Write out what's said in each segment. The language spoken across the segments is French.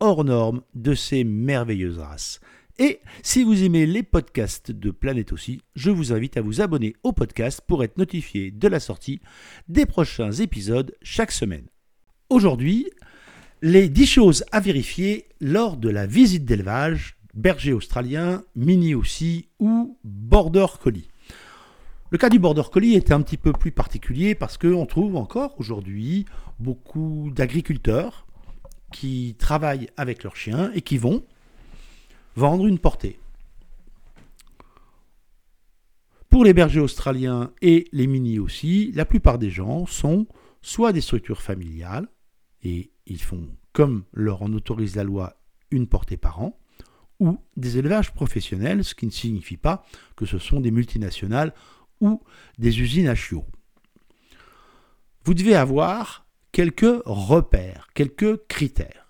hors norme de ces merveilleuses races. Et si vous aimez les podcasts de Planète aussi, je vous invite à vous abonner au podcast pour être notifié de la sortie des prochains épisodes chaque semaine. Aujourd'hui, les 10 choses à vérifier lors de la visite d'élevage berger australien, mini aussi ou border collie. Le cas du border collie est un petit peu plus particulier parce qu'on trouve encore aujourd'hui beaucoup d'agriculteurs qui travaillent avec leurs chiens et qui vont vendre une portée. Pour les bergers australiens et les mini aussi, la plupart des gens sont soit des structures familiales, et ils font, comme leur en autorise la loi, une portée par an, ou des élevages professionnels, ce qui ne signifie pas que ce sont des multinationales ou des usines à chiots. Vous devez avoir quelques repères, quelques critères.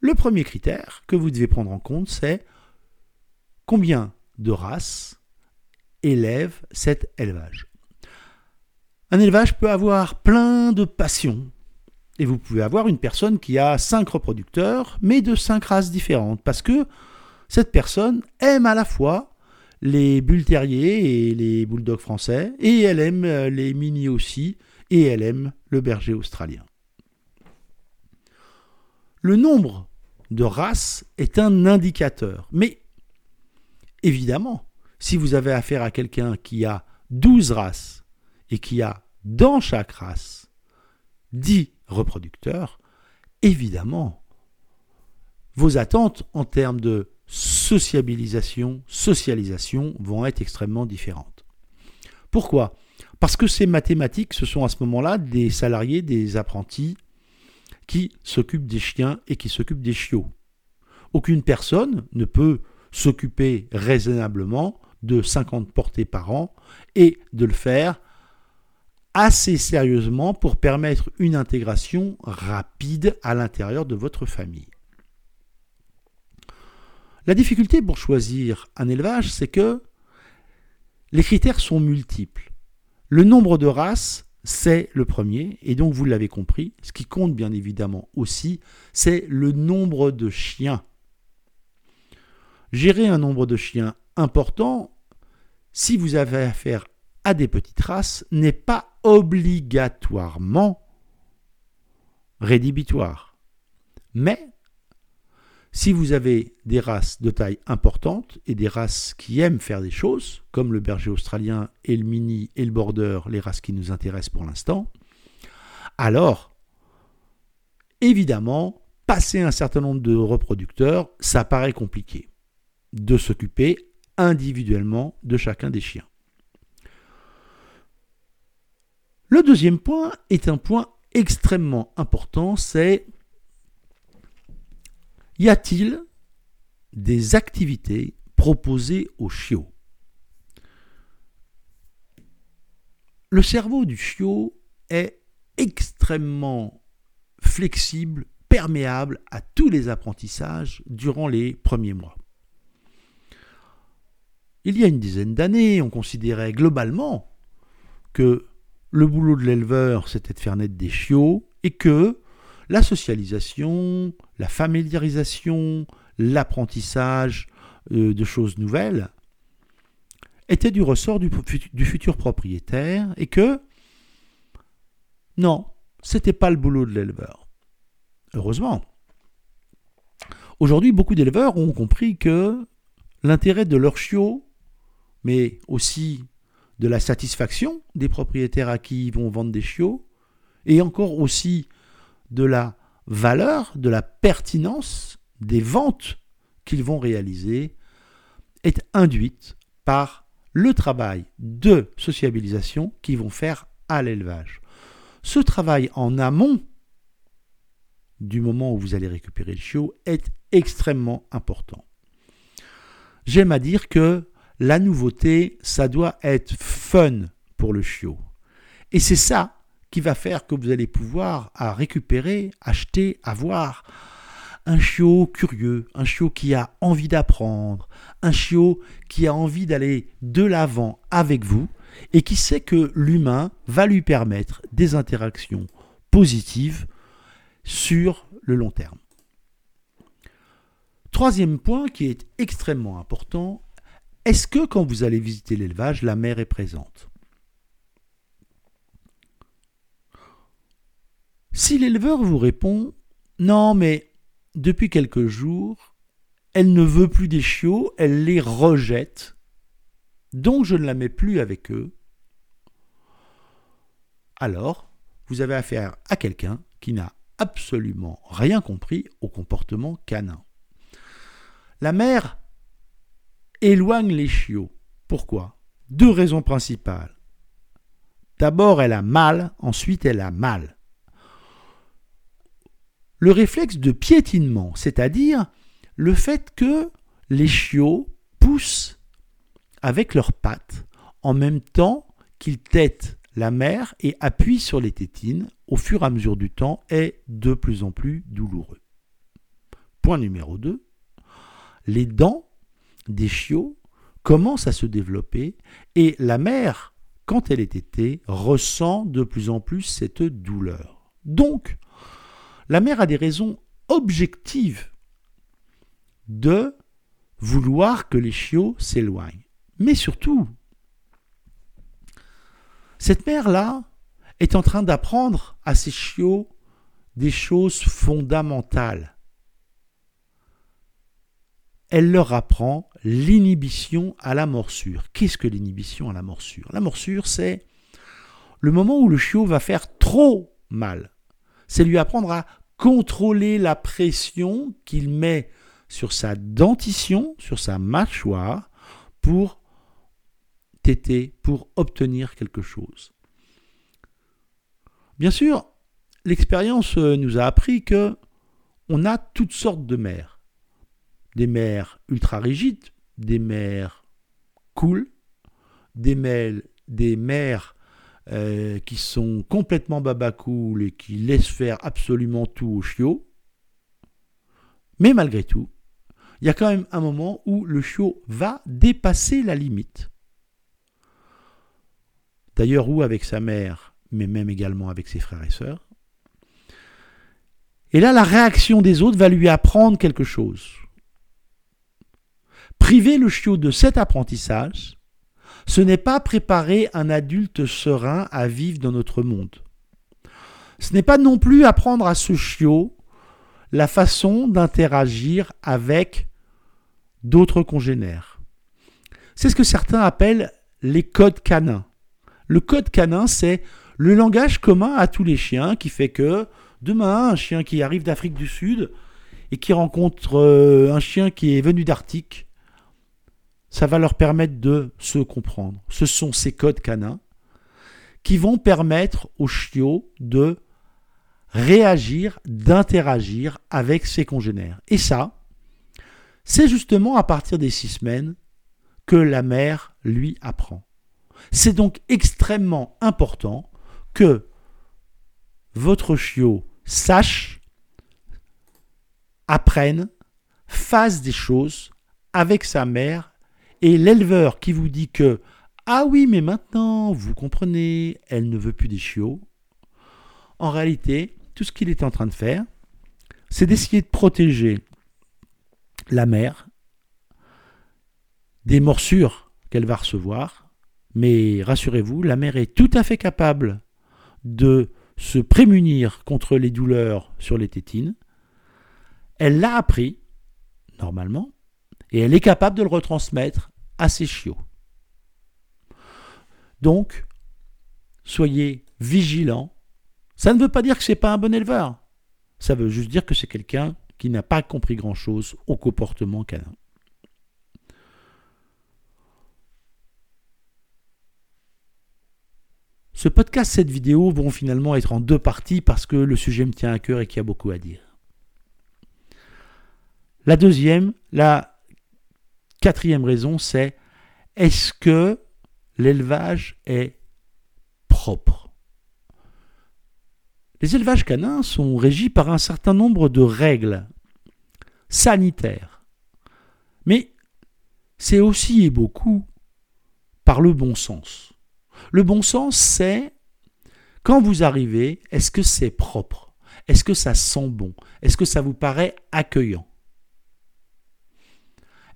Le premier critère que vous devez prendre en compte, c'est combien de races élève cet élevage. Un élevage peut avoir plein de passions. Et vous pouvez avoir une personne qui a cinq reproducteurs, mais de cinq races différentes, parce que cette personne aime à la fois les bulles terriers et les bulldogs français, et elle aime euh, les mini aussi, et elle aime le berger australien. Le nombre de races est un indicateur, mais évidemment, si vous avez affaire à quelqu'un qui a 12 races et qui a dans chaque race 10 reproducteurs, évidemment, vos attentes en termes de sociabilisation, socialisation vont être extrêmement différentes. Pourquoi? Parce que ces mathématiques, ce sont à ce moment-là des salariés, des apprentis qui s'occupent des chiens et qui s'occupent des chiots. Aucune personne ne peut s'occuper raisonnablement de 50 portées par an et de le faire assez sérieusement pour permettre une intégration rapide à l'intérieur de votre famille. La difficulté pour choisir un élevage, c'est que les critères sont multiples. Le nombre de races, c'est le premier, et donc vous l'avez compris, ce qui compte bien évidemment aussi, c'est le nombre de chiens. Gérer un nombre de chiens important, si vous avez affaire à des petites races, n'est pas obligatoirement rédhibitoire. Mais si vous avez des races de taille importante et des races qui aiment faire des choses, comme le berger australien et le mini et le border, les races qui nous intéressent pour l'instant, alors, évidemment, passer un certain nombre de reproducteurs, ça paraît compliqué de s'occuper individuellement de chacun des chiens. Le deuxième point est un point extrêmement important, c'est y a-t-il des activités proposées aux chiots Le cerveau du chiot est extrêmement flexible, perméable à tous les apprentissages durant les premiers mois. Il y a une dizaine d'années, on considérait globalement que le boulot de l'éleveur, c'était de faire naître des chiots et que la socialisation, la familiarisation, l'apprentissage euh, de choses nouvelles étaient du ressort du, du, futur propriétaire et que non, c'était pas le boulot de l'éleveur. Heureusement. Aujourd'hui, beaucoup d'éleveurs ont compris que l'intérêt de leurs chiots, mais aussi de la satisfaction des propriétaires à qui ils vont vendre des chiots, et encore aussi de la valeur, de la pertinence des ventes qu'ils vont réaliser est induite par le travail de sociabilisation qu'ils vont faire à l'élevage. Ce travail en amont du moment où vous allez récupérer le chiot est extrêmement important. j'aime à dire que la nouveauté, ça doit être fun pour le chiot. Et c'est ça qui va faire que vous allez pouvoir récupérer, acheter, avoir un chiot curieux, un chiot qui a envie d'apprendre, un chiot qui a envie d'aller de l'avant avec vous et qui sait que l'humain va lui permettre des interactions positives sur le long terme. Troisième point qui est extrêmement important, est-ce que quand vous allez visiter l'élevage, la mère est présente? Si l'éleveur vous répond Non, mais depuis quelques jours, elle ne veut plus des chiots, elle les rejette, donc je ne la mets plus avec eux, alors vous avez affaire à quelqu'un qui n'a absolument rien compris au comportement canin. La mère éloigne les chiots. Pourquoi? Deux raisons principales. D'abord, elle a mal, ensuite, elle a mal. Le réflexe de piétinement, c'est-à-dire le fait que les chiots poussent avec leurs pattes en même temps qu'ils têtent la mère et appuient sur les tétines au fur et à mesure du temps est de plus en plus douloureux. Point numéro 2. Les dents des chiots commencent à se développer et la mère, quand elle est tétée, ressent de plus en plus cette douleur. Donc, la mère a des raisons objectives de vouloir que les chiots s'éloignent. Mais surtout, cette mère-là est en train d'apprendre à ses chiots des choses fondamentales. Elle leur apprend l'inhibition à la morsure. Qu'est-ce que l'inhibition à la morsure? La morsure, c'est le moment où le chiot va faire trop mal. C'est lui apprendre à contrôler la pression qu'il met sur sa dentition, sur sa mâchoire, pour téter, pour obtenir quelque chose. Bien sûr, l'expérience nous a appris que on a toutes sortes de mères. Des mères ultra rigides, des mères cool, des, mères, des mères euh, qui sont complètement babacool et qui laissent faire absolument tout au chiot. Mais malgré tout, il y a quand même un moment où le chiot va dépasser la limite. D'ailleurs, ou avec sa mère, mais même également avec ses frères et sœurs. Et là, la réaction des autres va lui apprendre quelque chose. Priver le chiot de cet apprentissage, ce n'est pas préparer un adulte serein à vivre dans notre monde. Ce n'est pas non plus apprendre à ce chiot la façon d'interagir avec d'autres congénères. C'est ce que certains appellent les codes canins. Le code canin, c'est le langage commun à tous les chiens qui fait que demain, un chien qui arrive d'Afrique du Sud et qui rencontre euh, un chien qui est venu d'Arctique, ça va leur permettre de se comprendre. Ce sont ces codes canins qui vont permettre aux chiots de réagir, d'interagir avec ses congénères. Et ça, c'est justement à partir des six semaines que la mère lui apprend. C'est donc extrêmement important que votre chiot sache, apprenne, fasse des choses avec sa mère et l'éleveur qui vous dit que ah oui, mais maintenant, vous comprenez, elle ne veut plus des chiots. En réalité, tout ce qu'il est en train de faire, c'est d'essayer de protéger la mère des morsures qu'elle va recevoir. Mais rassurez-vous, la mère est tout à fait capable de se prémunir contre les douleurs sur les tétines. Elle l'a appris, normalement, et elle est capable de le retransmettre à ses chiots. Donc, soyez vigilants. Ça ne veut pas dire que ce n'est pas un bon éleveur. Ça veut juste dire que c'est quelqu'un qui n'a pas compris grand-chose au comportement canin. Ce podcast, cette vidéo vont finalement être en deux parties parce que le sujet me tient à cœur et qu'il y a beaucoup à dire. La deuxième, la quatrième raison, c'est est-ce que l'élevage est propre? Les élevages canins sont régis par un certain nombre de règles sanitaires. Mais c'est aussi et beaucoup par le bon sens. Le bon sens, c'est quand vous arrivez, est-ce que c'est propre? Est-ce que ça sent bon? Est-ce que ça vous paraît accueillant?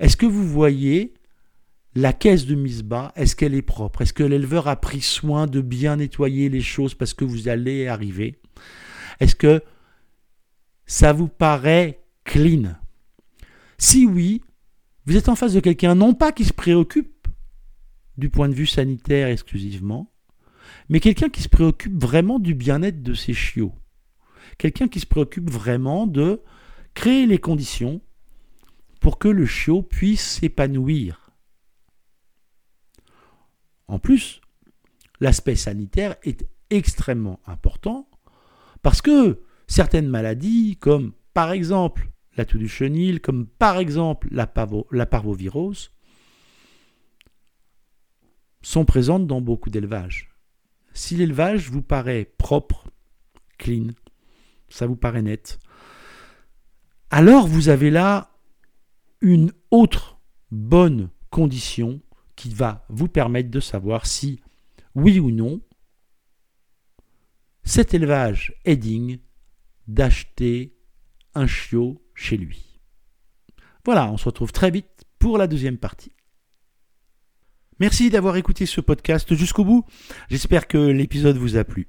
Est-ce que vous voyez la caisse de mise bas Est-ce qu'elle est propre? Est-ce que l'éleveur a pris soin de bien nettoyer les choses parce que vous allez arriver? Est-ce que ça vous paraît clean? Si oui, vous êtes en face de quelqu'un non pas qui se préoccupe du point de vue sanitaire exclusivement, mais quelqu'un qui se préoccupe vraiment du bien-être de ses chiots. Quelqu'un qui se préoccupe vraiment de créer les conditions pour que le chiot puisse s'épanouir. En plus, l'aspect sanitaire est extrêmement important parce que certaines maladies, comme par exemple la toux du chenil, comme par exemple la, la parvovirose, sont présentes dans beaucoup d'élevages. Si l'élevage vous paraît propre, clean, ça vous paraît net, alors vous avez là une autre bonne condition qui va vous permettre de savoir si, oui ou non, cet élevage est digne d'acheter un chiot chez lui. Voilà, on se retrouve très vite pour la deuxième partie. Merci d'avoir écouté ce podcast jusqu'au bout. J'espère que l'épisode vous a plu.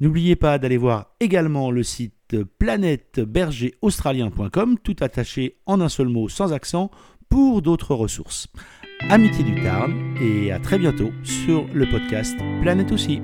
N'oubliez pas d'aller voir également le site planètebergeraustralien.com, tout attaché en un seul mot sans accent, pour d'autres ressources. Amitié du Tarn et à très bientôt sur le podcast Planète aussi.